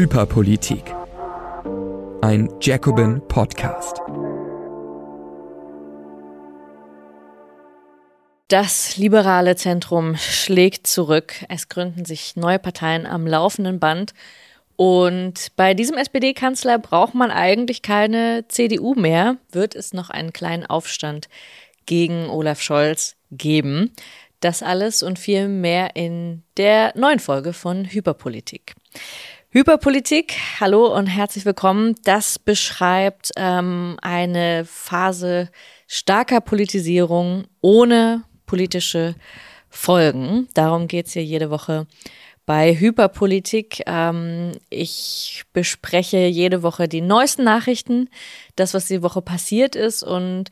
Hyperpolitik. Ein Jacobin Podcast. Das liberale Zentrum schlägt zurück. Es gründen sich neue Parteien am laufenden Band. Und bei diesem SPD-Kanzler braucht man eigentlich keine CDU mehr. Wird es noch einen kleinen Aufstand gegen Olaf Scholz geben? Das alles und viel mehr in der neuen Folge von Hyperpolitik. Hyperpolitik, hallo und herzlich willkommen. Das beschreibt ähm, eine Phase starker Politisierung ohne politische Folgen. Darum geht's hier jede Woche bei Hyperpolitik. Ähm, ich bespreche jede Woche die neuesten Nachrichten, das, was die Woche passiert ist und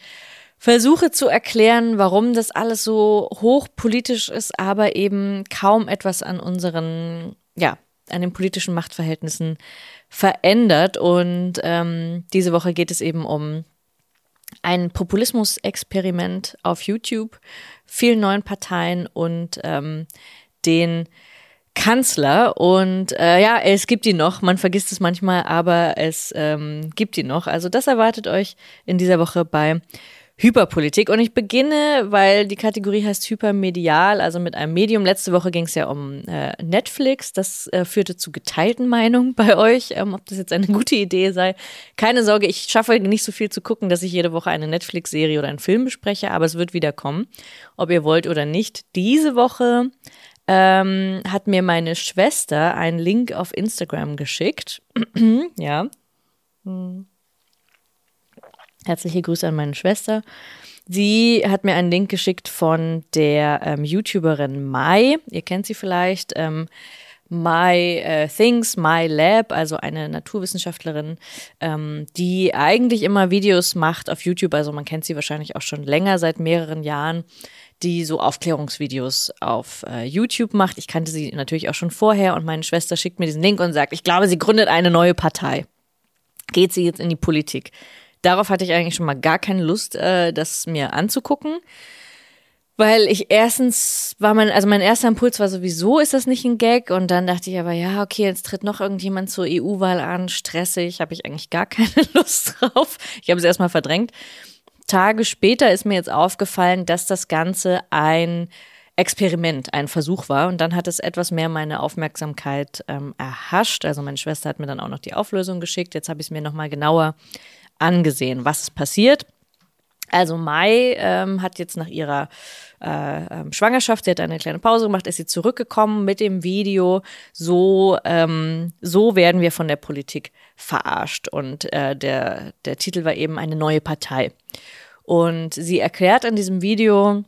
versuche zu erklären, warum das alles so hochpolitisch ist, aber eben kaum etwas an unseren, ja, an den politischen Machtverhältnissen verändert. Und ähm, diese Woche geht es eben um ein Populismus-Experiment auf YouTube, vielen neuen Parteien und ähm, den Kanzler. Und äh, ja, es gibt ihn noch. Man vergisst es manchmal, aber es ähm, gibt ihn noch. Also das erwartet euch in dieser Woche bei Hyperpolitik. Und ich beginne, weil die Kategorie heißt Hypermedial, also mit einem Medium. Letzte Woche ging es ja um äh, Netflix. Das äh, führte zu geteilten Meinungen bei euch, ähm, ob das jetzt eine gute Idee sei. Keine Sorge, ich schaffe nicht so viel zu gucken, dass ich jede Woche eine Netflix-Serie oder einen Film bespreche, aber es wird wieder kommen, ob ihr wollt oder nicht. Diese Woche ähm, hat mir meine Schwester einen Link auf Instagram geschickt. ja. Hm. Herzliche Grüße an meine Schwester. Sie hat mir einen Link geschickt von der ähm, YouTuberin Mai. Ihr kennt sie vielleicht. Ähm, My äh, Things, My Lab, also eine Naturwissenschaftlerin, ähm, die eigentlich immer Videos macht auf YouTube. Also man kennt sie wahrscheinlich auch schon länger, seit mehreren Jahren, die so Aufklärungsvideos auf äh, YouTube macht. Ich kannte sie natürlich auch schon vorher und meine Schwester schickt mir diesen Link und sagt, ich glaube, sie gründet eine neue Partei. Geht sie jetzt in die Politik? Darauf hatte ich eigentlich schon mal gar keine Lust, äh, das mir anzugucken. Weil ich erstens war mein, also mein erster Impuls war sowieso, ist das nicht ein Gag? Und dann dachte ich aber, ja, okay, jetzt tritt noch irgendjemand zur EU-Wahl an, stressig, habe ich eigentlich gar keine Lust drauf. Ich habe es erstmal verdrängt. Tage später ist mir jetzt aufgefallen, dass das Ganze ein Experiment, ein Versuch war. Und dann hat es etwas mehr meine Aufmerksamkeit ähm, erhascht. Also meine Schwester hat mir dann auch noch die Auflösung geschickt. Jetzt habe ich es mir nochmal genauer angesehen, was ist passiert. Also Mai ähm, hat jetzt nach ihrer äh, ähm, Schwangerschaft, sie hat eine kleine Pause gemacht, ist sie zurückgekommen mit dem Video, so, ähm, so werden wir von der Politik verarscht. Und äh, der, der Titel war eben eine neue Partei. Und sie erklärt in diesem Video,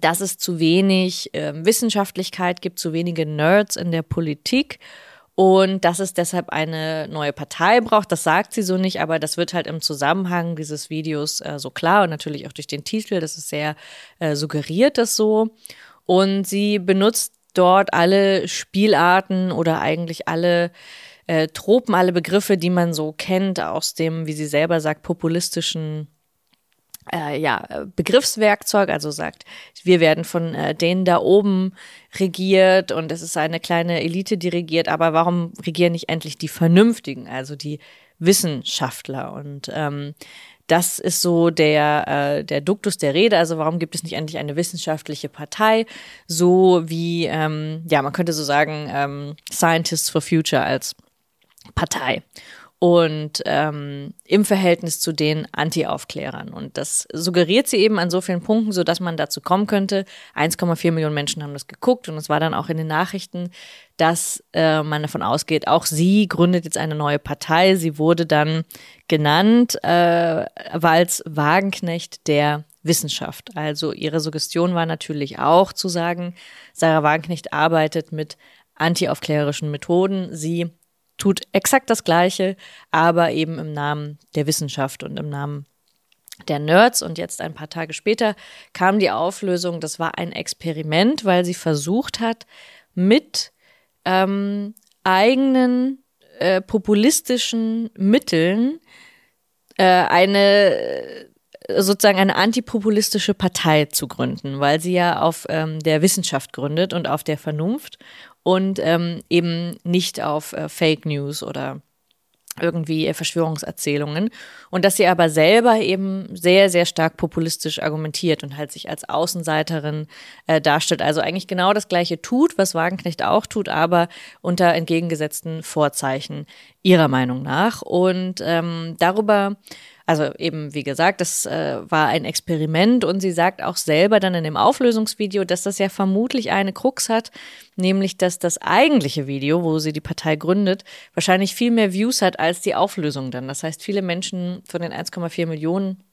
dass es zu wenig äh, Wissenschaftlichkeit gibt, zu wenige Nerds in der Politik und dass es deshalb eine neue Partei braucht. Das sagt sie so nicht, aber das wird halt im Zusammenhang dieses Videos äh, so klar und natürlich auch durch den Titel, das ist sehr äh, suggeriert das so. Und sie benutzt dort alle Spielarten oder eigentlich alle äh, Tropen, alle Begriffe, die man so kennt aus dem, wie sie selber sagt, populistischen äh, ja, Begriffswerkzeug, also sagt, wir werden von äh, denen da oben regiert und es ist eine kleine Elite, die regiert, aber warum regieren nicht endlich die Vernünftigen, also die Wissenschaftler? Und ähm, das ist so der, äh, der Duktus der Rede. Also warum gibt es nicht endlich eine wissenschaftliche Partei, so wie, ähm, ja, man könnte so sagen, ähm, Scientists for Future als Partei und ähm, im Verhältnis zu den Anti-Aufklärern. Und das suggeriert sie eben an so vielen Punkten, so dass man dazu kommen könnte. 1,4 Millionen Menschen haben das geguckt und es war dann auch in den Nachrichten, dass äh, man davon ausgeht, auch sie gründet jetzt eine neue Partei. Sie wurde dann genannt äh, als Wagenknecht der Wissenschaft. Also ihre Suggestion war natürlich auch zu sagen, Sarah Wagenknecht arbeitet mit anti-aufklärerischen Methoden. Sie tut exakt das Gleiche, aber eben im Namen der Wissenschaft und im Namen der Nerds. Und jetzt ein paar Tage später kam die Auflösung, das war ein Experiment, weil sie versucht hat, mit ähm, eigenen äh, populistischen Mitteln äh, eine sozusagen eine antipopulistische Partei zu gründen, weil sie ja auf ähm, der Wissenschaft gründet und auf der Vernunft und ähm, eben nicht auf äh, Fake News oder irgendwie äh, Verschwörungserzählungen und dass sie aber selber eben sehr, sehr stark populistisch argumentiert und halt sich als Außenseiterin äh, darstellt. Also eigentlich genau das Gleiche tut, was Wagenknecht auch tut, aber unter entgegengesetzten Vorzeichen ihrer Meinung nach. Und ähm, darüber also eben, wie gesagt, das äh, war ein Experiment und sie sagt auch selber dann in dem Auflösungsvideo, dass das ja vermutlich eine Krux hat, nämlich dass das eigentliche Video, wo sie die Partei gründet, wahrscheinlich viel mehr Views hat als die Auflösung dann. Das heißt, viele Menschen von den 1,4 Millionen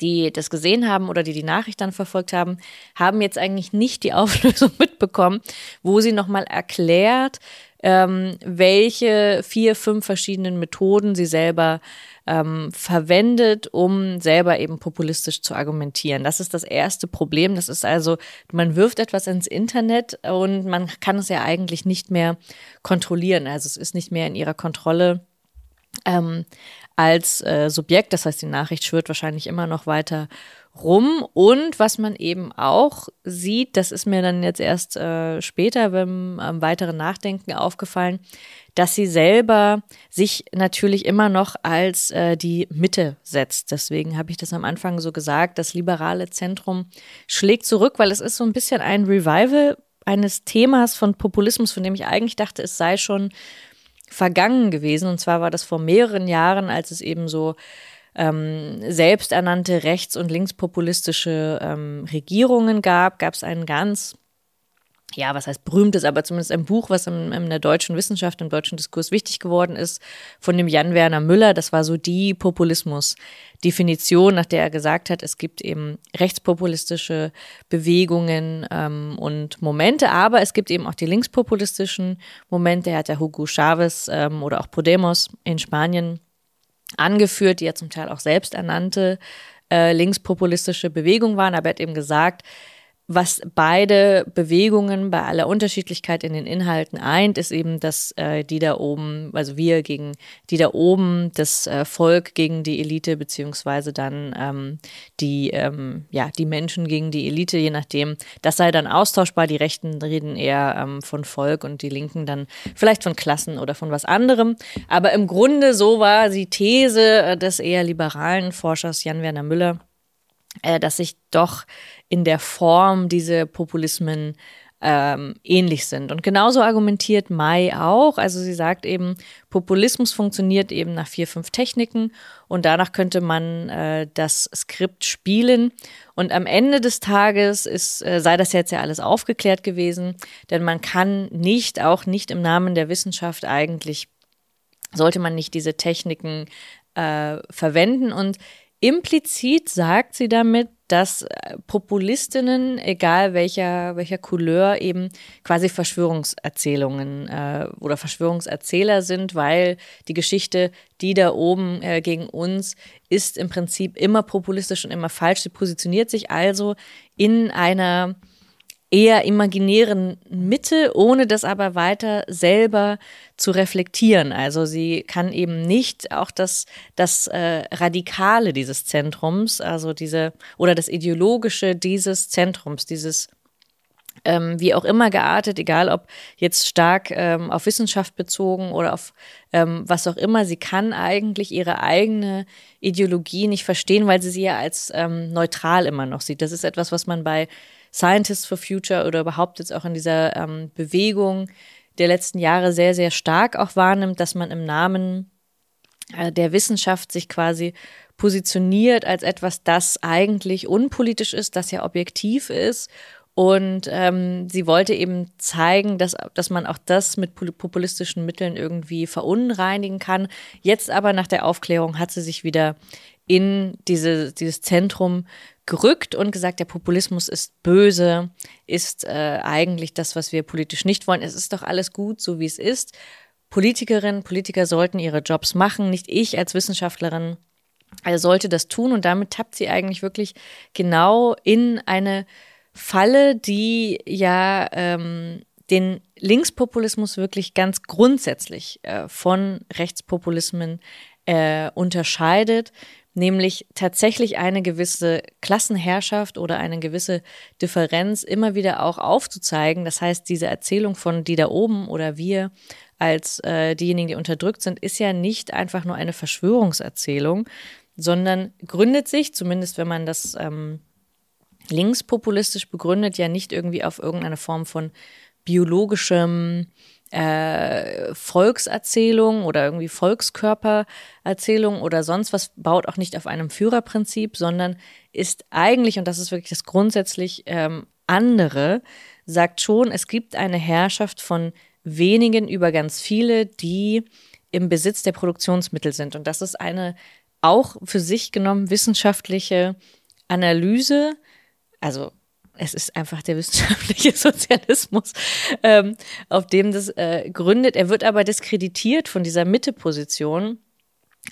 die das gesehen haben oder die die Nachricht dann verfolgt haben, haben jetzt eigentlich nicht die Auflösung mitbekommen, wo sie nochmal erklärt, ähm, welche vier, fünf verschiedenen Methoden sie selber ähm, verwendet, um selber eben populistisch zu argumentieren. Das ist das erste Problem. Das ist also, man wirft etwas ins Internet und man kann es ja eigentlich nicht mehr kontrollieren. Also es ist nicht mehr in ihrer Kontrolle. Ähm, als äh, Subjekt, das heißt, die Nachricht schwirrt wahrscheinlich immer noch weiter rum. Und was man eben auch sieht, das ist mir dann jetzt erst äh, später beim äh, weiteren Nachdenken aufgefallen, dass sie selber sich natürlich immer noch als äh, die Mitte setzt. Deswegen habe ich das am Anfang so gesagt, das liberale Zentrum schlägt zurück, weil es ist so ein bisschen ein Revival eines Themas von Populismus, von dem ich eigentlich dachte, es sei schon vergangen gewesen. Und zwar war das vor mehreren Jahren, als es eben so ähm, selbsternannte rechts- und linkspopulistische ähm, Regierungen gab, gab es einen ganz ja, was heißt berühmtes, aber zumindest ein Buch, was in, in, der deutschen Wissenschaft, im deutschen Diskurs wichtig geworden ist, von dem Jan Werner Müller. Das war so die Populismus-Definition, nach der er gesagt hat, es gibt eben rechtspopulistische Bewegungen ähm, und Momente, aber es gibt eben auch die linkspopulistischen Momente. Er hat ja Hugo Chavez ähm, oder auch Podemos in Spanien angeführt, die ja zum Teil auch selbsternannte äh, linkspopulistische Bewegung waren, aber er hat eben gesagt, was beide Bewegungen bei aller Unterschiedlichkeit in den Inhalten eint, ist eben, dass äh, die da oben, also wir gegen die da oben, das äh, Volk gegen die Elite, beziehungsweise dann ähm, die, ähm, ja, die Menschen gegen die Elite, je nachdem, das sei dann austauschbar. Die Rechten reden eher ähm, von Volk und die Linken dann vielleicht von Klassen oder von was anderem. Aber im Grunde so war die These äh, des eher liberalen Forschers Jan Werner Müller, äh, dass sich doch in der Form diese Populismen ähm, ähnlich sind. Und genauso argumentiert Mai auch. Also sie sagt eben, Populismus funktioniert eben nach vier, fünf Techniken und danach könnte man äh, das Skript spielen. Und am Ende des Tages ist, äh, sei das jetzt ja alles aufgeklärt gewesen, denn man kann nicht, auch nicht im Namen der Wissenschaft eigentlich, sollte man nicht diese Techniken äh, verwenden. Und implizit sagt sie damit, dass äh, Populistinnen, egal welcher, welcher Couleur, eben quasi Verschwörungserzählungen äh, oder Verschwörungserzähler sind, weil die Geschichte, die da oben äh, gegen uns, ist im Prinzip immer populistisch und immer falsch. Sie positioniert sich also in einer eher imaginären Mitte, ohne das aber weiter selber zu reflektieren. Also sie kann eben nicht auch das, das äh, Radikale dieses Zentrums, also diese, oder das Ideologische dieses Zentrums, dieses ähm, wie auch immer geartet, egal ob jetzt stark ähm, auf Wissenschaft bezogen oder auf ähm, was auch immer, sie kann eigentlich ihre eigene Ideologie nicht verstehen, weil sie sie ja als ähm, neutral immer noch sieht. Das ist etwas, was man bei Scientists for Future oder überhaupt jetzt auch in dieser ähm, Bewegung der letzten Jahre sehr, sehr stark auch wahrnimmt, dass man im Namen äh, der Wissenschaft sich quasi positioniert als etwas, das eigentlich unpolitisch ist, das ja objektiv ist. Und ähm, sie wollte eben zeigen, dass, dass man auch das mit populistischen Mitteln irgendwie verunreinigen kann. Jetzt aber nach der Aufklärung hat sie sich wieder in diese, dieses Zentrum gerückt und gesagt, der Populismus ist böse, ist äh, eigentlich das, was wir politisch nicht wollen. Es ist doch alles gut, so wie es ist. Politikerinnen, Politiker sollten ihre Jobs machen, nicht ich als Wissenschaftlerin also sollte das tun und damit tappt sie eigentlich wirklich genau in eine Falle, die ja ähm, den Linkspopulismus wirklich ganz grundsätzlich äh, von Rechtspopulismen äh, unterscheidet nämlich tatsächlich eine gewisse Klassenherrschaft oder eine gewisse Differenz immer wieder auch aufzuzeigen. Das heißt, diese Erzählung von die da oben oder wir als äh, diejenigen, die unterdrückt sind, ist ja nicht einfach nur eine Verschwörungserzählung, sondern gründet sich, zumindest wenn man das ähm, linkspopulistisch begründet, ja nicht irgendwie auf irgendeine Form von biologischem äh, Volkserzählung oder irgendwie Volkskörpererzählung oder sonst was, baut auch nicht auf einem Führerprinzip, sondern ist eigentlich, und das ist wirklich das grundsätzlich ähm, andere, sagt schon, es gibt eine Herrschaft von wenigen über ganz viele, die im Besitz der Produktionsmittel sind. Und das ist eine auch für sich genommen wissenschaftliche Analyse, also es ist einfach der wissenschaftliche Sozialismus, ähm, auf dem das äh, gründet. Er wird aber diskreditiert von dieser Mitteposition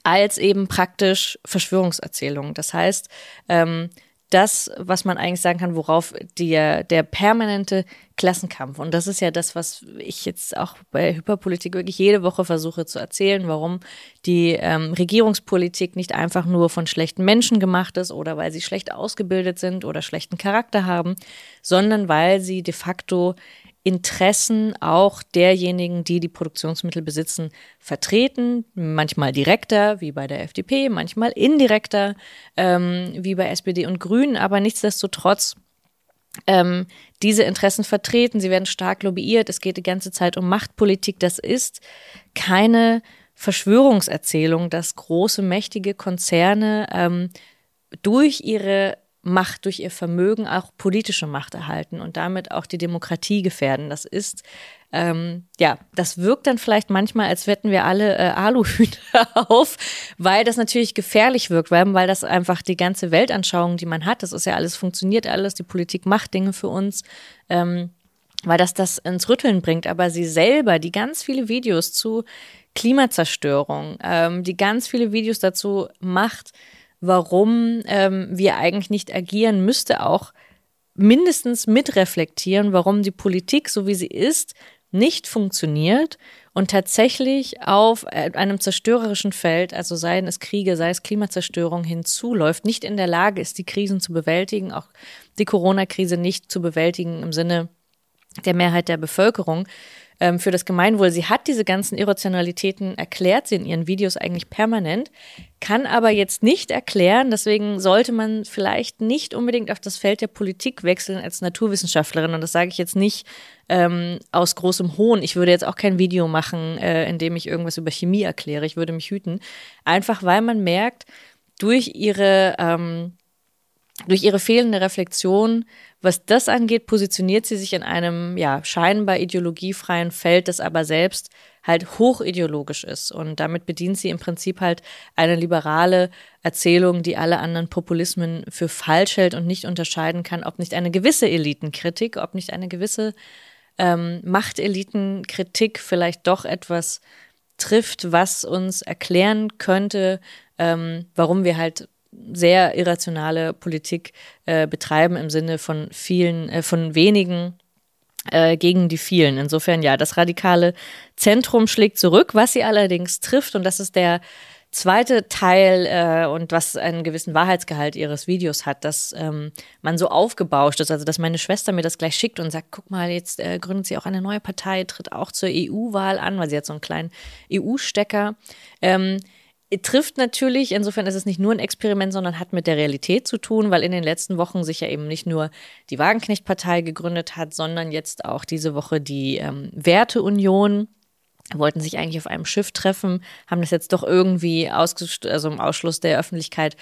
als eben praktisch Verschwörungserzählung. Das heißt, ähm, das, was man eigentlich sagen kann, worauf der, der permanente Klassenkampf, und das ist ja das, was ich jetzt auch bei Hyperpolitik wirklich jede Woche versuche zu erzählen, warum die ähm, Regierungspolitik nicht einfach nur von schlechten Menschen gemacht ist oder weil sie schlecht ausgebildet sind oder schlechten Charakter haben, sondern weil sie de facto Interessen auch derjenigen, die die Produktionsmittel besitzen, vertreten. Manchmal direkter, wie bei der FDP, manchmal indirekter, ähm, wie bei SPD und Grünen, aber nichtsdestotrotz ähm, diese Interessen vertreten. Sie werden stark lobbyiert. Es geht die ganze Zeit um Machtpolitik. Das ist keine Verschwörungserzählung, dass große, mächtige Konzerne ähm, durch ihre Macht, durch ihr Vermögen auch politische Macht erhalten und damit auch die Demokratie gefährden. Das ist, ähm, ja, das wirkt dann vielleicht manchmal, als wetten wir alle äh, Aluhüte auf, weil das natürlich gefährlich wirkt, weil, weil das einfach die ganze Weltanschauung, die man hat, das ist ja alles, funktioniert alles, die Politik macht Dinge für uns. Ähm, weil das das ins Rütteln bringt, aber sie selber, die ganz viele Videos zu Klimazerstörung, ähm, die ganz viele Videos dazu macht, warum ähm, wir eigentlich nicht agieren, müsste auch mindestens mitreflektieren, warum die Politik, so wie sie ist, nicht funktioniert und tatsächlich auf äh, einem zerstörerischen Feld, also seien es Kriege, sei es Klimazerstörung, hinzuläuft, nicht in der Lage ist, die Krisen zu bewältigen, auch die Corona-Krise nicht zu bewältigen im Sinne der Mehrheit der Bevölkerung ähm, für das Gemeinwohl. Sie hat diese ganzen Irrationalitäten erklärt, sie in ihren Videos eigentlich permanent, kann aber jetzt nicht erklären, deswegen sollte man vielleicht nicht unbedingt auf das Feld der Politik wechseln als Naturwissenschaftlerin. Und das sage ich jetzt nicht ähm, aus großem Hohn. Ich würde jetzt auch kein Video machen, äh, in dem ich irgendwas über Chemie erkläre. Ich würde mich hüten. Einfach weil man merkt, durch ihre ähm, durch ihre fehlende Reflexion, was das angeht, positioniert sie sich in einem ja scheinbar ideologiefreien Feld, das aber selbst halt hochideologisch ist. Und damit bedient sie im Prinzip halt eine liberale Erzählung, die alle anderen Populismen für falsch hält und nicht unterscheiden kann, ob nicht eine gewisse Elitenkritik, ob nicht eine gewisse ähm, Machtelitenkritik vielleicht doch etwas trifft, was uns erklären könnte, ähm, warum wir halt sehr irrationale Politik äh, betreiben im Sinne von vielen, äh, von wenigen äh, gegen die vielen. Insofern ja, das radikale Zentrum schlägt zurück, was sie allerdings trifft, und das ist der zweite Teil äh, und was einen gewissen Wahrheitsgehalt ihres Videos hat, dass ähm, man so aufgebauscht ist, also dass meine Schwester mir das gleich schickt und sagt, guck mal, jetzt äh, gründet sie auch eine neue Partei, tritt auch zur EU-Wahl an, weil sie hat so einen kleinen EU-Stecker. Ähm, trifft natürlich, insofern ist es nicht nur ein Experiment, sondern hat mit der Realität zu tun, weil in den letzten Wochen sich ja eben nicht nur die Wagenknecht-Partei gegründet hat, sondern jetzt auch diese Woche die ähm, Werteunion wollten sich eigentlich auf einem Schiff treffen, haben das jetzt doch irgendwie also im Ausschluss der Öffentlichkeit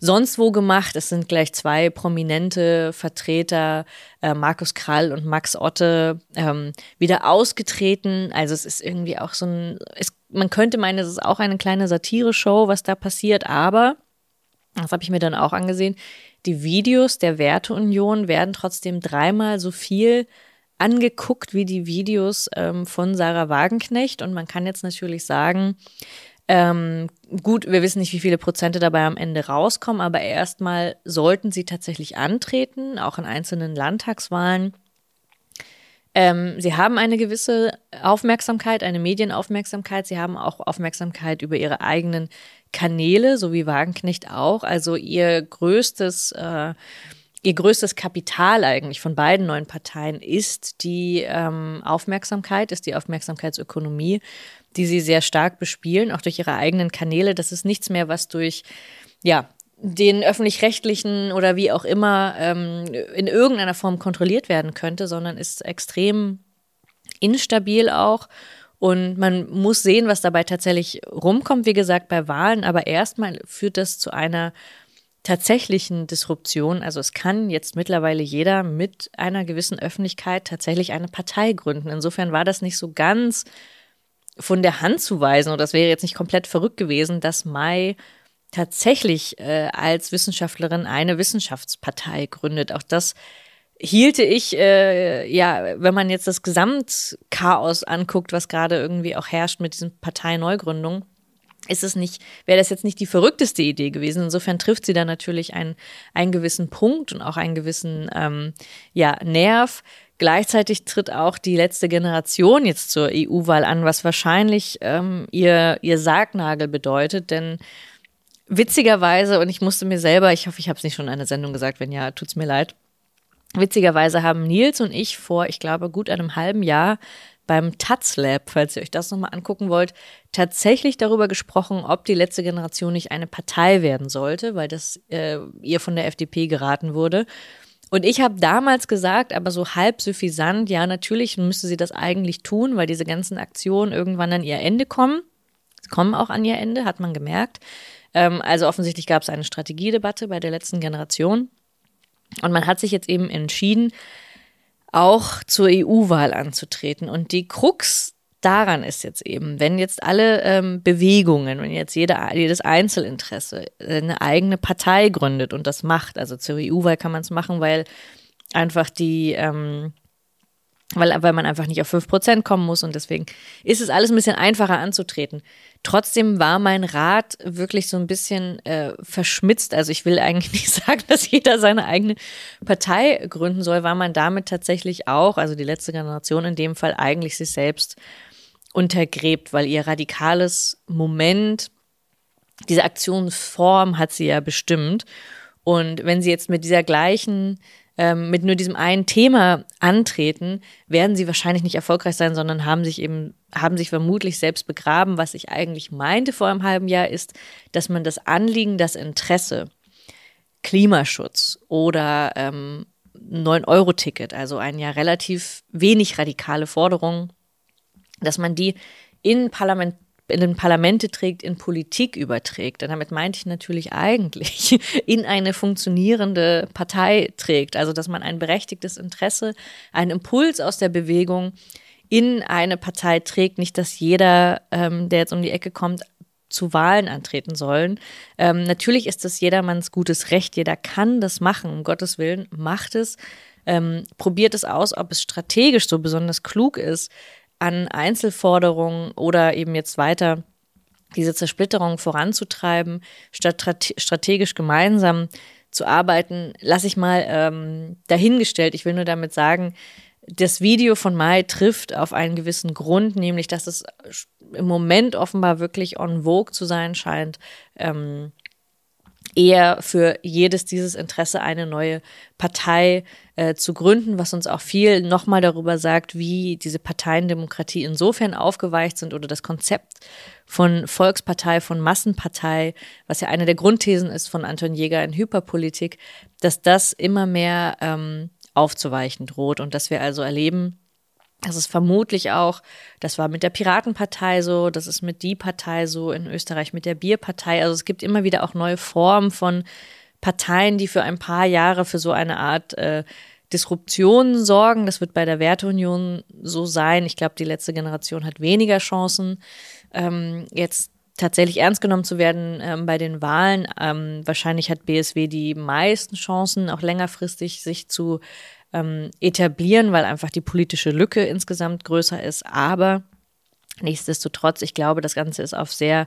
sonst wo gemacht. Es sind gleich zwei prominente Vertreter, äh, Markus Krall und Max Otte, ähm, wieder ausgetreten. Also es ist irgendwie auch so ein, es, man könnte meinen, es ist auch eine kleine Satire-Show, was da passiert, aber, das habe ich mir dann auch angesehen, die Videos der Werteunion werden trotzdem dreimal so viel angeguckt wie die Videos ähm, von Sarah Wagenknecht. Und man kann jetzt natürlich sagen, ähm, gut, wir wissen nicht, wie viele Prozente dabei am Ende rauskommen, aber erstmal sollten sie tatsächlich antreten, auch in einzelnen Landtagswahlen. Ähm, sie haben eine gewisse Aufmerksamkeit, eine Medienaufmerksamkeit. Sie haben auch Aufmerksamkeit über ihre eigenen Kanäle, so wie Wagenknecht auch. Also ihr größtes, äh, ihr größtes Kapital eigentlich von beiden neuen Parteien ist die ähm, Aufmerksamkeit, ist die Aufmerksamkeitsökonomie, die sie sehr stark bespielen, auch durch ihre eigenen Kanäle. Das ist nichts mehr, was durch ja, den öffentlich-rechtlichen oder wie auch immer ähm, in irgendeiner Form kontrolliert werden könnte, sondern ist extrem instabil auch. Und man muss sehen, was dabei tatsächlich rumkommt, wie gesagt, bei Wahlen. Aber erstmal führt das zu einer tatsächlichen Disruption. Also es kann jetzt mittlerweile jeder mit einer gewissen Öffentlichkeit tatsächlich eine Partei gründen. Insofern war das nicht so ganz von der Hand zu weisen oder das wäre jetzt nicht komplett verrückt gewesen, dass Mai tatsächlich äh, als Wissenschaftlerin eine Wissenschaftspartei gründet. Auch das hielte ich, äh, ja, wenn man jetzt das Gesamtchaos anguckt, was gerade irgendwie auch herrscht mit diesen Parteineugründungen, ist es nicht, wäre das jetzt nicht die verrückteste Idee gewesen. Insofern trifft sie da natürlich einen, einen gewissen Punkt und auch einen gewissen ähm, ja, Nerv. Gleichzeitig tritt auch die letzte Generation jetzt zur EU-Wahl an, was wahrscheinlich ähm, ihr, ihr Sargnagel bedeutet, denn witzigerweise, und ich musste mir selber, ich hoffe, ich habe es nicht schon in einer Sendung gesagt, wenn ja, tut's mir leid. Witzigerweise haben Nils und ich vor, ich glaube, gut einem halben Jahr beim Taz Lab, falls ihr euch das nochmal angucken wollt, tatsächlich darüber gesprochen, ob die letzte Generation nicht eine Partei werden sollte, weil das äh, ihr von der FDP geraten wurde. Und ich habe damals gesagt, aber so halb suffisant, ja, natürlich müsste sie das eigentlich tun, weil diese ganzen Aktionen irgendwann an ihr Ende kommen. Sie kommen auch an ihr Ende, hat man gemerkt. Ähm, also offensichtlich gab es eine Strategiedebatte bei der letzten Generation. Und man hat sich jetzt eben entschieden, auch zur EU-Wahl anzutreten. Und die Krux daran ist jetzt eben, wenn jetzt alle ähm, Bewegungen, wenn jetzt jeder, jedes Einzelinteresse eine eigene Partei gründet und das macht, also zur EU-Wahl kann man es machen, weil einfach die ähm, weil, weil man einfach nicht auf 5% kommen muss und deswegen ist es alles ein bisschen einfacher anzutreten. Trotzdem war mein Rat wirklich so ein bisschen äh, verschmitzt. Also ich will eigentlich nicht sagen, dass jeder seine eigene Partei gründen soll, weil man damit tatsächlich auch, also die letzte Generation in dem Fall, eigentlich sich selbst untergräbt, weil ihr radikales Moment, diese Aktionsform hat sie ja bestimmt. Und wenn sie jetzt mit dieser gleichen ähm, mit nur diesem einen Thema antreten, werden sie wahrscheinlich nicht erfolgreich sein, sondern haben sich eben, haben sich vermutlich selbst begraben. Was ich eigentlich meinte vor einem halben Jahr ist, dass man das Anliegen, das Interesse, Klimaschutz oder ähm, 9-Euro-Ticket, also ein ja relativ wenig radikale Forderung, dass man die in Parlament in den Parlamente trägt, in Politik überträgt. Und damit meinte ich natürlich eigentlich in eine funktionierende Partei trägt. Also, dass man ein berechtigtes Interesse, einen Impuls aus der Bewegung in eine Partei trägt. Nicht, dass jeder, ähm, der jetzt um die Ecke kommt, zu Wahlen antreten sollen. Ähm, natürlich ist das jedermanns gutes Recht. Jeder kann das machen. Um Gottes Willen, macht es. Ähm, probiert es aus, ob es strategisch so besonders klug ist, an Einzelforderungen oder eben jetzt weiter diese Zersplitterung voranzutreiben, statt strategisch gemeinsam zu arbeiten, lasse ich mal ähm, dahingestellt. Ich will nur damit sagen, das Video von Mai trifft auf einen gewissen Grund, nämlich dass es im Moment offenbar wirklich on vogue zu sein scheint, ähm, eher für jedes dieses Interesse eine neue Partei äh, zu gründen, was uns auch viel nochmal darüber sagt, wie diese Parteiendemokratie insofern aufgeweicht sind oder das Konzept von Volkspartei, von Massenpartei, was ja eine der Grundthesen ist von Anton Jäger in Hyperpolitik, dass das immer mehr ähm, aufzuweichen droht und dass wir also erleben, das ist vermutlich auch, das war mit der Piratenpartei so, das ist mit die Partei so, in Österreich mit der Bierpartei. Also es gibt immer wieder auch neue Formen von Parteien, die für ein paar Jahre für so eine Art äh, Disruption sorgen. Das wird bei der Werteunion so sein. Ich glaube, die letzte Generation hat weniger Chancen, ähm, jetzt tatsächlich ernst genommen zu werden ähm, bei den Wahlen. Ähm, wahrscheinlich hat BSW die meisten Chancen, auch längerfristig sich zu ähm, etablieren, weil einfach die politische Lücke insgesamt größer ist. Aber nichtsdestotrotz, ich glaube, das Ganze ist auf sehr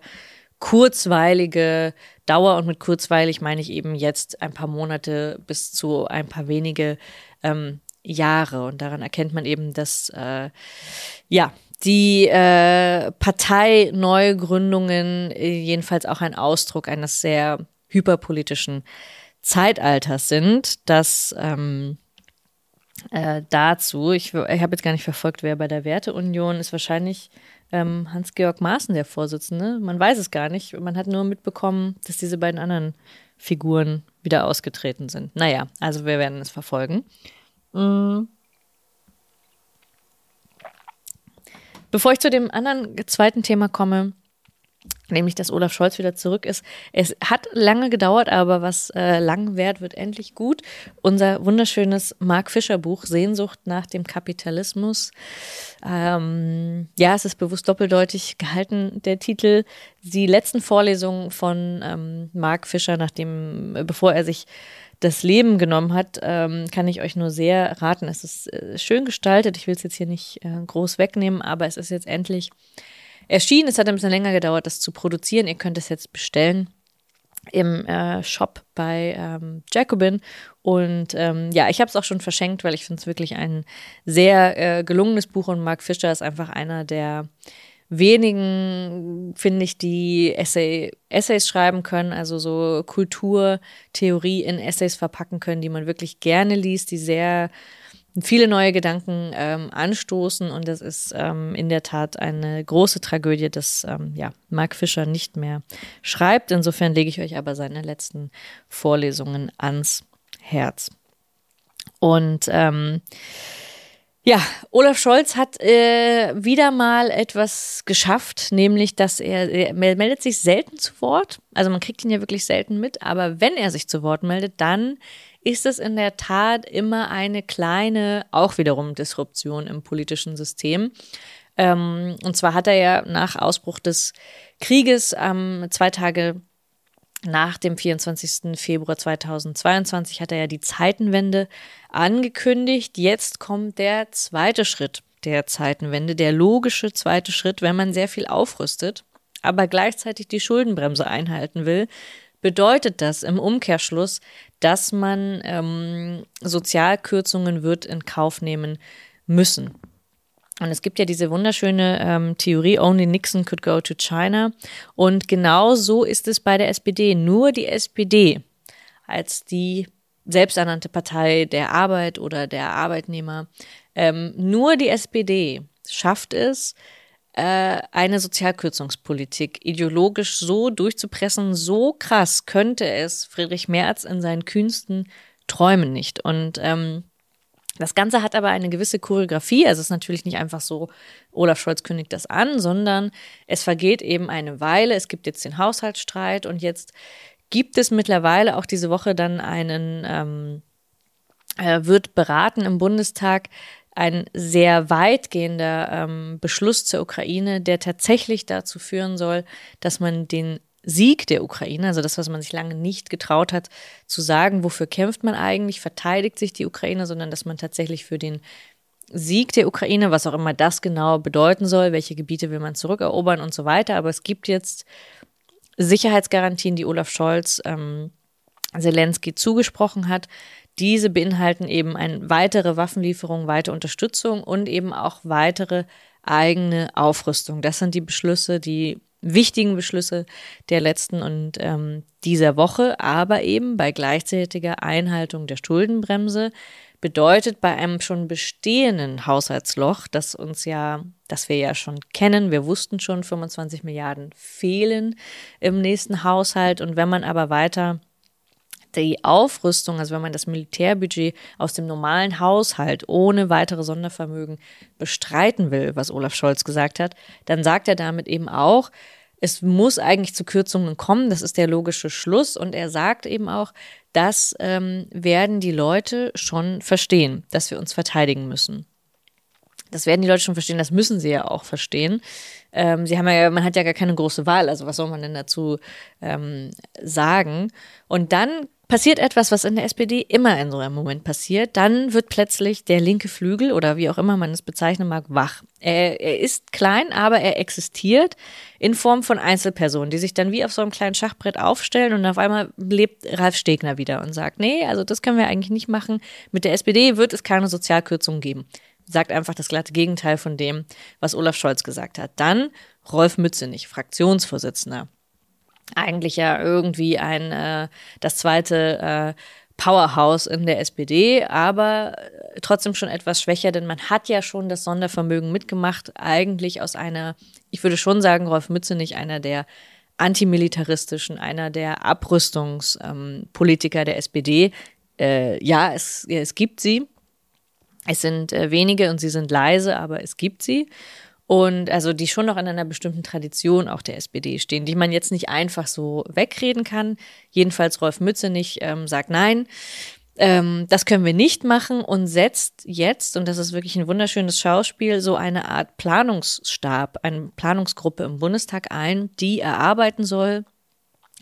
kurzweilige Dauer und mit kurzweilig meine ich eben jetzt ein paar Monate bis zu ein paar wenige ähm, Jahre. Und daran erkennt man eben, dass äh, ja, die äh, Parteineugründungen äh, jedenfalls auch ein Ausdruck eines sehr hyperpolitischen Zeitalters sind, das ähm, äh, dazu, ich, ich habe jetzt gar nicht verfolgt, wer bei der Werteunion ist, wahrscheinlich ähm, Hans-Georg Maaßen der Vorsitzende. Man weiß es gar nicht. Man hat nur mitbekommen, dass diese beiden anderen Figuren wieder ausgetreten sind. Naja, also wir werden es verfolgen. Mhm. Bevor ich zu dem anderen zweiten Thema komme, nämlich dass Olaf Scholz wieder zurück ist. Es hat lange gedauert, aber was äh, lang währt, wird endlich gut. Unser wunderschönes Mark Fischer Buch Sehnsucht nach dem Kapitalismus. Ähm, ja, es ist bewusst doppeldeutig gehalten, der Titel. Die letzten Vorlesungen von ähm, Mark Fischer, nachdem, bevor er sich das Leben genommen hat, ähm, kann ich euch nur sehr raten. Es ist äh, schön gestaltet. Ich will es jetzt hier nicht äh, groß wegnehmen, aber es ist jetzt endlich erschienen. Es hat ein bisschen länger gedauert, das zu produzieren. Ihr könnt es jetzt bestellen im äh, Shop bei ähm, Jacobin. Und ähm, ja, ich habe es auch schon verschenkt, weil ich finde es wirklich ein sehr äh, gelungenes Buch und Mark Fischer ist einfach einer der wenigen, finde ich, die Essay, Essays schreiben können, also so Kulturtheorie in Essays verpacken können, die man wirklich gerne liest, die sehr viele neue Gedanken ähm, anstoßen und das ist ähm, in der Tat eine große Tragödie, dass ähm, ja, Mark Fischer nicht mehr schreibt. Insofern lege ich euch aber seine letzten Vorlesungen ans Herz. Und ähm, ja, Olaf Scholz hat äh, wieder mal etwas geschafft, nämlich dass er, er meldet sich selten zu Wort. Also man kriegt ihn ja wirklich selten mit, aber wenn er sich zu Wort meldet, dann ist es in der Tat immer eine kleine, auch wiederum Disruption im politischen System. Ähm, und zwar hat er ja nach Ausbruch des Krieges ähm, zwei Tage nach dem 24. Februar 2022 hat er ja die Zeitenwende angekündigt. Jetzt kommt der zweite Schritt der Zeitenwende, der logische zweite Schritt, wenn man sehr viel aufrüstet, aber gleichzeitig die Schuldenbremse einhalten will, bedeutet das im Umkehrschluss, dass man ähm, Sozialkürzungen wird in Kauf nehmen müssen. Und es gibt ja diese wunderschöne ähm, Theorie, only Nixon could go to China. Und genau so ist es bei der SPD. Nur die SPD als die selbsternannte Partei der Arbeit oder der Arbeitnehmer, ähm, nur die SPD schafft es, eine Sozialkürzungspolitik ideologisch so durchzupressen, so krass könnte es Friedrich Merz in seinen kühnsten Träumen nicht. Und ähm, das Ganze hat aber eine gewisse Choreografie. Also es ist natürlich nicht einfach so, Olaf Scholz kündigt das an, sondern es vergeht eben eine Weile. Es gibt jetzt den Haushaltsstreit und jetzt gibt es mittlerweile auch diese Woche dann einen, ähm, äh, wird beraten im Bundestag ein sehr weitgehender ähm, Beschluss zur Ukraine, der tatsächlich dazu führen soll, dass man den Sieg der Ukraine, also das, was man sich lange nicht getraut hat, zu sagen, wofür kämpft man eigentlich, verteidigt sich die Ukraine, sondern dass man tatsächlich für den Sieg der Ukraine, was auch immer das genau bedeuten soll, welche Gebiete will man zurückerobern und so weiter. Aber es gibt jetzt Sicherheitsgarantien, die Olaf Scholz ähm, Zelensky zugesprochen hat, diese beinhalten eben eine weitere Waffenlieferung, weitere Unterstützung und eben auch weitere eigene Aufrüstung. Das sind die Beschlüsse, die wichtigen Beschlüsse der letzten und ähm, dieser Woche, aber eben bei gleichzeitiger Einhaltung der Schuldenbremse bedeutet bei einem schon bestehenden Haushaltsloch, das uns ja, das wir ja schon kennen, wir wussten schon, 25 Milliarden fehlen im nächsten Haushalt und wenn man aber weiter die Aufrüstung, also wenn man das Militärbudget aus dem normalen Haushalt ohne weitere Sondervermögen bestreiten will, was Olaf Scholz gesagt hat, dann sagt er damit eben auch, es muss eigentlich zu Kürzungen kommen, das ist der logische Schluss. Und er sagt eben auch, das ähm, werden die Leute schon verstehen, dass wir uns verteidigen müssen. Das werden die Leute schon verstehen, das müssen sie ja auch verstehen. Ähm, sie haben ja, man hat ja gar keine große Wahl, also was soll man denn dazu ähm, sagen? Und dann passiert etwas, was in der SPD immer in so einem Moment passiert. Dann wird plötzlich der linke Flügel oder wie auch immer man es bezeichnen mag, wach. Er, er ist klein, aber er existiert in Form von Einzelpersonen, die sich dann wie auf so einem kleinen Schachbrett aufstellen und auf einmal lebt Ralf Stegner wieder und sagt, nee, also das können wir eigentlich nicht machen. Mit der SPD wird es keine Sozialkürzungen geben. Sagt einfach das glatte Gegenteil von dem, was Olaf Scholz gesagt hat. Dann Rolf Mützenich, Fraktionsvorsitzender. Eigentlich ja irgendwie ein, äh, das zweite äh, Powerhouse in der SPD, aber äh, trotzdem schon etwas schwächer, denn man hat ja schon das Sondervermögen mitgemacht, eigentlich aus einer, ich würde schon sagen, Rolf Mützenich, einer der antimilitaristischen, einer der Abrüstungspolitiker ähm, der SPD. Äh, ja, es, es gibt sie. Es sind äh, wenige und sie sind leise, aber es gibt sie. Und also die schon noch in einer bestimmten Tradition auch der SPD stehen, die man jetzt nicht einfach so wegreden kann. Jedenfalls Rolf Mütze nicht ähm, sagt nein. Ähm, das können wir nicht machen und setzt jetzt, und das ist wirklich ein wunderschönes Schauspiel, so eine Art Planungsstab, eine Planungsgruppe im Bundestag ein, die erarbeiten soll,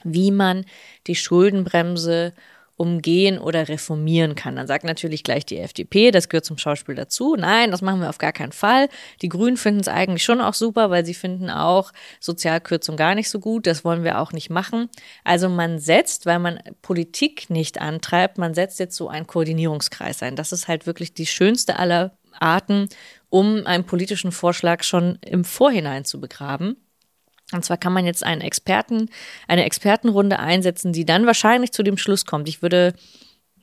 wie man die Schuldenbremse umgehen oder reformieren kann. Dann sagt natürlich gleich die FDP, das gehört zum Schauspiel dazu. Nein, das machen wir auf gar keinen Fall. Die Grünen finden es eigentlich schon auch super, weil sie finden auch Sozialkürzung gar nicht so gut. Das wollen wir auch nicht machen. Also man setzt, weil man Politik nicht antreibt, man setzt jetzt so einen Koordinierungskreis ein. Das ist halt wirklich die schönste aller Arten, um einen politischen Vorschlag schon im Vorhinein zu begraben. Und zwar kann man jetzt einen Experten, eine Expertenrunde einsetzen, die dann wahrscheinlich zu dem Schluss kommt. Ich würde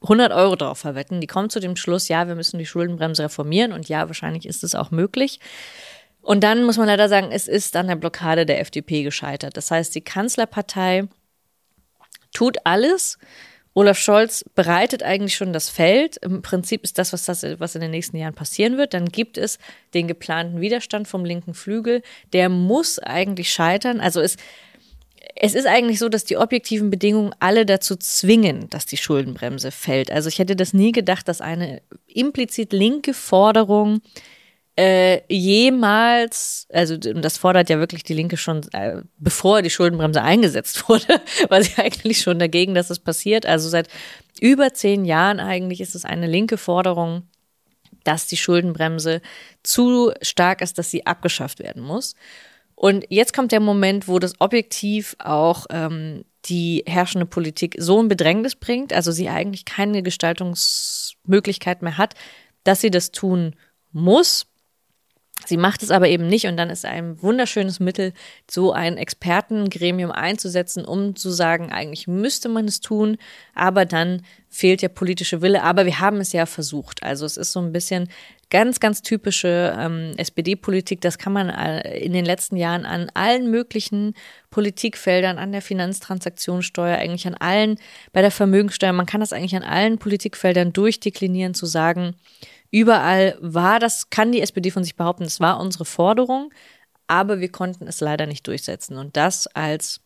100 Euro drauf verwetten. Die kommt zu dem Schluss, ja, wir müssen die Schuldenbremse reformieren und ja, wahrscheinlich ist es auch möglich. Und dann muss man leider sagen, es ist an der Blockade der FDP gescheitert. Das heißt, die Kanzlerpartei tut alles, Olaf Scholz bereitet eigentlich schon das Feld. Im Prinzip ist das, was, das, was in den nächsten Jahren passieren wird. Dann gibt es den geplanten Widerstand vom linken Flügel. Der muss eigentlich scheitern. Also es, es ist eigentlich so, dass die objektiven Bedingungen alle dazu zwingen, dass die Schuldenbremse fällt. Also ich hätte das nie gedacht, dass eine implizit linke Forderung äh, jemals, also das fordert ja wirklich die Linke schon, äh, bevor die Schuldenbremse eingesetzt wurde, war sie eigentlich schon dagegen, dass es passiert. Also seit über zehn Jahren eigentlich ist es eine linke Forderung, dass die Schuldenbremse zu stark ist, dass sie abgeschafft werden muss. Und jetzt kommt der Moment, wo das objektiv auch ähm, die herrschende Politik so ein Bedrängnis bringt, also sie eigentlich keine Gestaltungsmöglichkeit mehr hat, dass sie das tun muss. Sie macht es aber eben nicht und dann ist ein wunderschönes Mittel, so ein Expertengremium einzusetzen, um zu sagen, eigentlich müsste man es tun, aber dann fehlt der politische Wille. Aber wir haben es ja versucht. Also es ist so ein bisschen ganz, ganz typische ähm, SPD-Politik. Das kann man äh, in den letzten Jahren an allen möglichen Politikfeldern, an der Finanztransaktionssteuer, eigentlich an allen, bei der Vermögensteuer, man kann das eigentlich an allen Politikfeldern durchdeklinieren, zu sagen, Überall war das, kann die SPD von sich behaupten, das war unsere Forderung, aber wir konnten es leider nicht durchsetzen. Und das als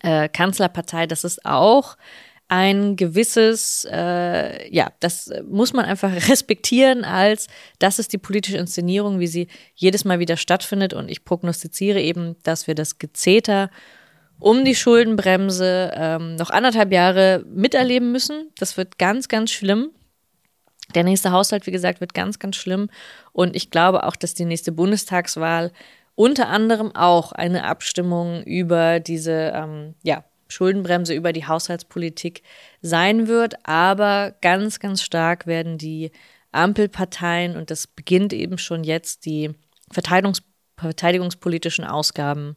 äh, Kanzlerpartei, das ist auch ein gewisses, äh, ja, das muss man einfach respektieren als, das ist die politische Inszenierung, wie sie jedes Mal wieder stattfindet. Und ich prognostiziere eben, dass wir das Gezeter um die Schuldenbremse ähm, noch anderthalb Jahre miterleben müssen. Das wird ganz, ganz schlimm. Der nächste Haushalt, wie gesagt, wird ganz, ganz schlimm. Und ich glaube auch, dass die nächste Bundestagswahl unter anderem auch eine Abstimmung über diese ähm, ja, Schuldenbremse, über die Haushaltspolitik sein wird. Aber ganz, ganz stark werden die Ampelparteien, und das beginnt eben schon jetzt, die Verteidigungs verteidigungspolitischen Ausgaben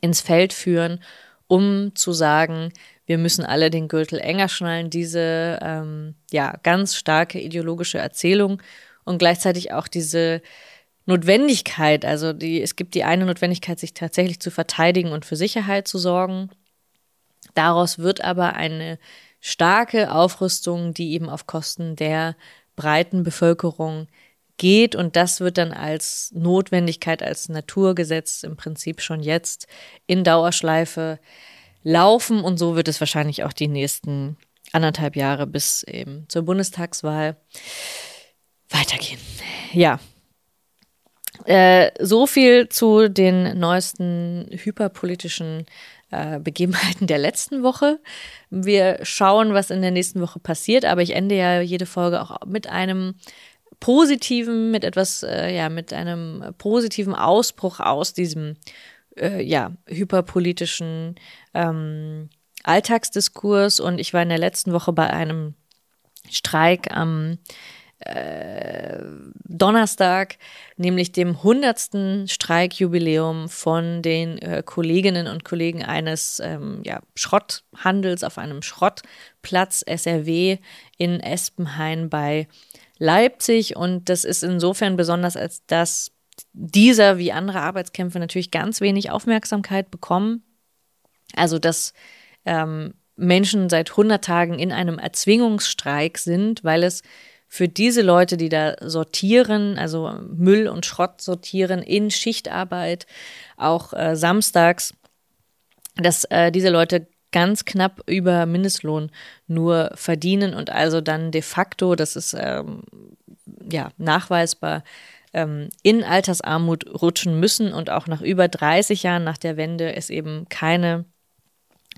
ins Feld führen, um zu sagen, wir müssen alle den Gürtel enger schnallen, diese ähm, ja ganz starke ideologische Erzählung und gleichzeitig auch diese Notwendigkeit, also die, es gibt die eine Notwendigkeit, sich tatsächlich zu verteidigen und für Sicherheit zu sorgen. Daraus wird aber eine starke Aufrüstung, die eben auf Kosten der breiten Bevölkerung geht und das wird dann als Notwendigkeit, als Naturgesetz im Prinzip schon jetzt in Dauerschleife laufen und so wird es wahrscheinlich auch die nächsten anderthalb Jahre bis eben zur Bundestagswahl weitergehen. Ja. Äh, so viel zu den neuesten hyperpolitischen äh, Begebenheiten der letzten Woche. Wir schauen, was in der nächsten Woche passiert, aber ich ende ja jede Folge auch mit einem positiven, mit etwas, äh, ja, mit einem positiven Ausbruch aus diesem äh, ja, hyperpolitischen ähm, Alltagsdiskurs und ich war in der letzten Woche bei einem Streik am äh, Donnerstag, nämlich dem 100. Streikjubiläum von den äh, Kolleginnen und Kollegen eines ähm, ja, Schrotthandels auf einem Schrottplatz SRW in Espenhain bei Leipzig. Und das ist insofern besonders, als dass dieser wie andere Arbeitskämpfe natürlich ganz wenig Aufmerksamkeit bekommen. Also dass ähm, Menschen seit 100 Tagen in einem Erzwingungsstreik sind, weil es für diese Leute, die da sortieren, also Müll und Schrott sortieren in Schichtarbeit, auch äh, samstags, dass äh, diese Leute ganz knapp über Mindestlohn nur verdienen und also dann de facto, das ist ähm, ja nachweisbar, ähm, in Altersarmut rutschen müssen und auch nach über 30 Jahren nach der Wende es eben keine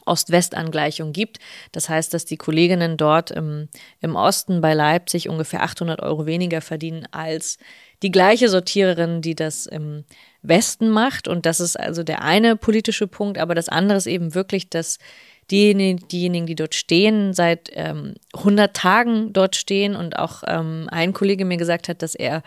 Ost-West-Angleichung gibt. Das heißt, dass die Kolleginnen dort im, im Osten bei Leipzig ungefähr 800 Euro weniger verdienen als die gleiche Sortiererin, die das im Westen macht. Und das ist also der eine politische Punkt. Aber das andere ist eben wirklich, dass diejenigen, diejenigen die dort stehen, seit ähm, 100 Tagen dort stehen. Und auch ähm, ein Kollege mir gesagt hat, dass er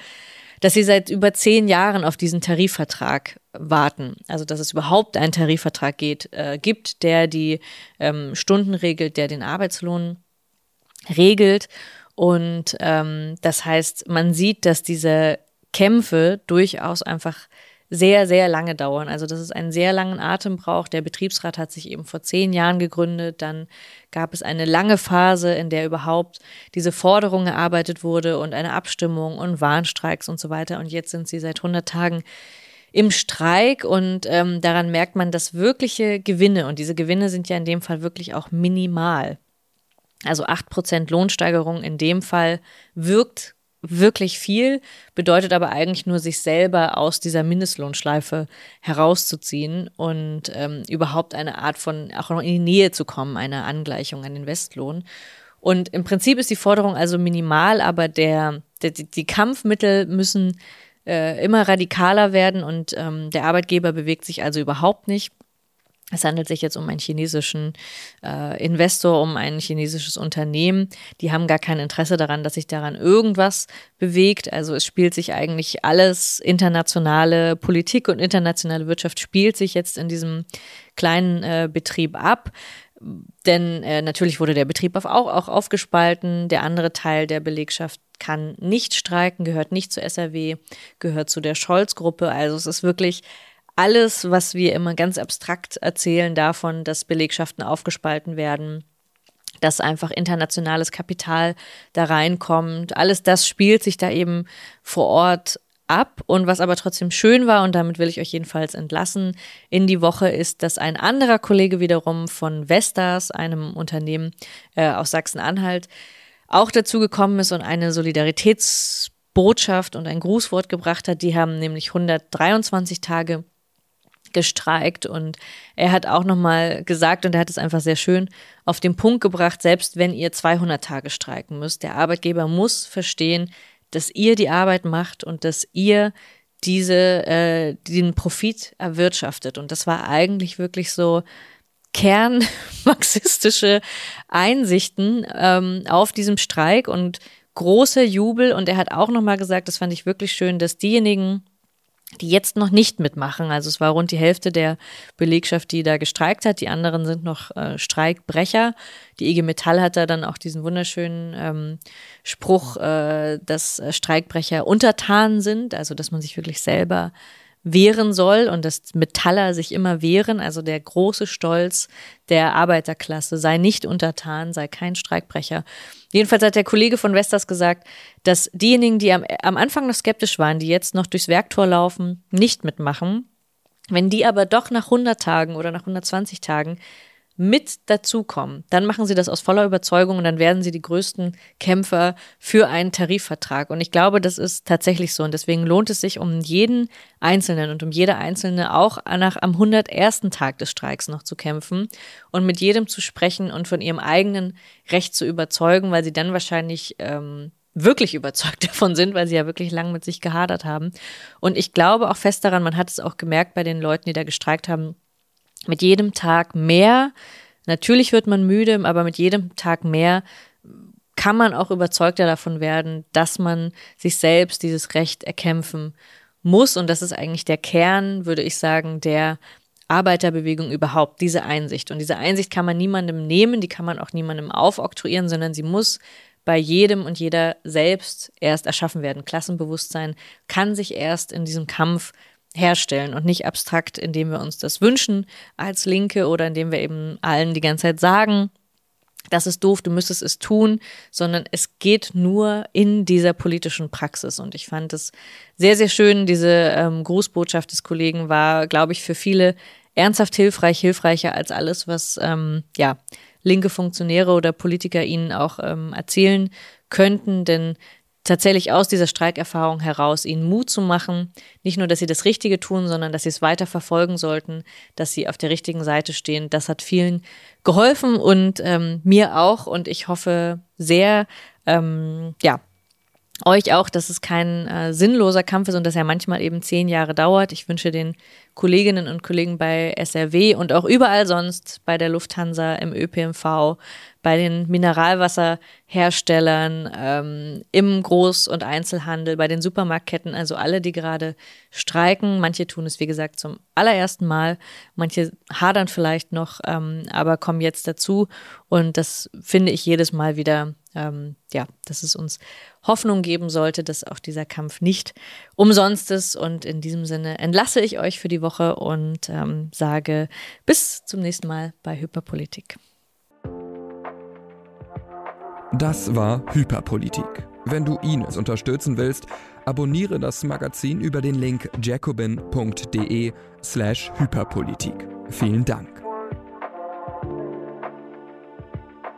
dass sie seit über zehn Jahren auf diesen Tarifvertrag warten. Also dass es überhaupt einen Tarifvertrag geht, äh, gibt, der die ähm, Stunden regelt, der den Arbeitslohn regelt. Und ähm, das heißt, man sieht, dass diese Kämpfe durchaus einfach sehr, sehr lange dauern. Also dass es einen sehr langen Atem braucht. Der Betriebsrat hat sich eben vor zehn Jahren gegründet. Dann gab es eine lange Phase, in der überhaupt diese Forderung erarbeitet wurde und eine Abstimmung und Warnstreiks und so weiter. Und jetzt sind sie seit 100 Tagen im Streik und ähm, daran merkt man, dass wirkliche Gewinne, und diese Gewinne sind ja in dem Fall wirklich auch minimal. Also 8% Lohnsteigerung in dem Fall wirkt wirklich viel, bedeutet aber eigentlich nur, sich selber aus dieser Mindestlohnschleife herauszuziehen und ähm, überhaupt eine Art von, auch noch in die Nähe zu kommen, einer Angleichung an den Westlohn. Und im Prinzip ist die Forderung also minimal, aber der, der die Kampfmittel müssen äh, immer radikaler werden und ähm, der Arbeitgeber bewegt sich also überhaupt nicht. Es handelt sich jetzt um einen chinesischen äh, Investor, um ein chinesisches Unternehmen. Die haben gar kein Interesse daran, dass sich daran irgendwas bewegt. Also es spielt sich eigentlich alles, internationale Politik und internationale Wirtschaft spielt sich jetzt in diesem kleinen äh, Betrieb ab. Denn äh, natürlich wurde der Betrieb auch, auch aufgespalten. Der andere Teil der Belegschaft kann nicht streiken, gehört nicht zur SRW, gehört zu der Scholz-Gruppe. Also es ist wirklich alles, was wir immer ganz abstrakt erzählen davon, dass Belegschaften aufgespalten werden, dass einfach internationales Kapital da reinkommt, alles das spielt sich da eben vor Ort ab. Und was aber trotzdem schön war, und damit will ich euch jedenfalls entlassen, in die Woche ist, dass ein anderer Kollege wiederum von Vestas, einem Unternehmen äh, aus Sachsen-Anhalt, auch dazu gekommen ist und eine Solidaritätsbotschaft und ein Grußwort gebracht hat. Die haben nämlich 123 Tage gestreikt und er hat auch nochmal gesagt und er hat es einfach sehr schön auf den Punkt gebracht, selbst wenn ihr 200 Tage streiken müsst, der Arbeitgeber muss verstehen, dass ihr die Arbeit macht und dass ihr diese, äh, den Profit erwirtschaftet. Und das war eigentlich wirklich so kernmarxistische Einsichten ähm, auf diesem Streik und großer Jubel. Und er hat auch nochmal gesagt, das fand ich wirklich schön, dass diejenigen, die jetzt noch nicht mitmachen. Also es war rund die Hälfte der Belegschaft, die da gestreikt hat. Die anderen sind noch äh, Streikbrecher. Die IG Metall hat da dann auch diesen wunderschönen ähm, Spruch, äh, dass Streikbrecher untertan sind, also dass man sich wirklich selber wehren soll und dass Metaller sich immer wehren, also der große Stolz der Arbeiterklasse, sei nicht untertan, sei kein Streikbrecher. Jedenfalls hat der Kollege von Westers gesagt, dass diejenigen, die am, am Anfang noch skeptisch waren, die jetzt noch durchs Werktor laufen, nicht mitmachen. Wenn die aber doch nach 100 Tagen oder nach 120 Tagen mit dazukommen, dann machen sie das aus voller Überzeugung und dann werden sie die größten Kämpfer für einen Tarifvertrag. Und ich glaube, das ist tatsächlich so. Und deswegen lohnt es sich um jeden Einzelnen und um jede Einzelne auch nach am 101. Tag des Streiks noch zu kämpfen und mit jedem zu sprechen und von ihrem eigenen Recht zu überzeugen, weil sie dann wahrscheinlich ähm, wirklich überzeugt davon sind, weil sie ja wirklich lang mit sich gehadert haben. Und ich glaube auch fest daran, man hat es auch gemerkt bei den Leuten, die da gestreikt haben, mit jedem Tag mehr, natürlich wird man müde, aber mit jedem Tag mehr kann man auch überzeugter davon werden, dass man sich selbst dieses Recht erkämpfen muss. Und das ist eigentlich der Kern, würde ich sagen, der Arbeiterbewegung überhaupt, diese Einsicht. Und diese Einsicht kann man niemandem nehmen, die kann man auch niemandem aufoktroyieren, sondern sie muss bei jedem und jeder selbst erst erschaffen werden. Klassenbewusstsein kann sich erst in diesem Kampf herstellen und nicht abstrakt, indem wir uns das wünschen als Linke oder indem wir eben allen die ganze Zeit sagen, das ist doof, du müsstest es tun, sondern es geht nur in dieser politischen Praxis. Und ich fand es sehr, sehr schön. Diese ähm, Grußbotschaft des Kollegen war, glaube ich, für viele ernsthaft hilfreich, hilfreicher als alles, was ähm, ja linke Funktionäre oder Politiker ihnen auch ähm, erzählen könnten. Denn tatsächlich aus dieser Streikerfahrung heraus ihnen Mut zu machen, nicht nur, dass sie das Richtige tun, sondern dass sie es weiter verfolgen sollten, dass sie auf der richtigen Seite stehen. Das hat vielen geholfen und ähm, mir auch und ich hoffe sehr, ähm, ja, euch auch, dass es kein äh, sinnloser Kampf ist und dass er manchmal eben zehn Jahre dauert. Ich wünsche den Kolleginnen und Kollegen bei SRW und auch überall sonst bei der Lufthansa, im ÖPNV, bei den Mineralwasserherstellern, ähm, im Groß- und Einzelhandel, bei den Supermarktketten, also alle, die gerade streiken. Manche tun es, wie gesagt, zum allerersten Mal, manche hadern vielleicht noch, ähm, aber kommen jetzt dazu. Und das finde ich jedes Mal wieder, ähm, ja, dass es uns Hoffnung geben sollte, dass auch dieser Kampf nicht umsonst ist. Und in diesem Sinne entlasse ich euch für die Woche und ähm, sage bis zum nächsten Mal bei Hyperpolitik. Das war Hyperpolitik. Wenn du Ines unterstützen willst, abonniere das Magazin über den Link jacobin.de slash Hyperpolitik. Vielen Dank.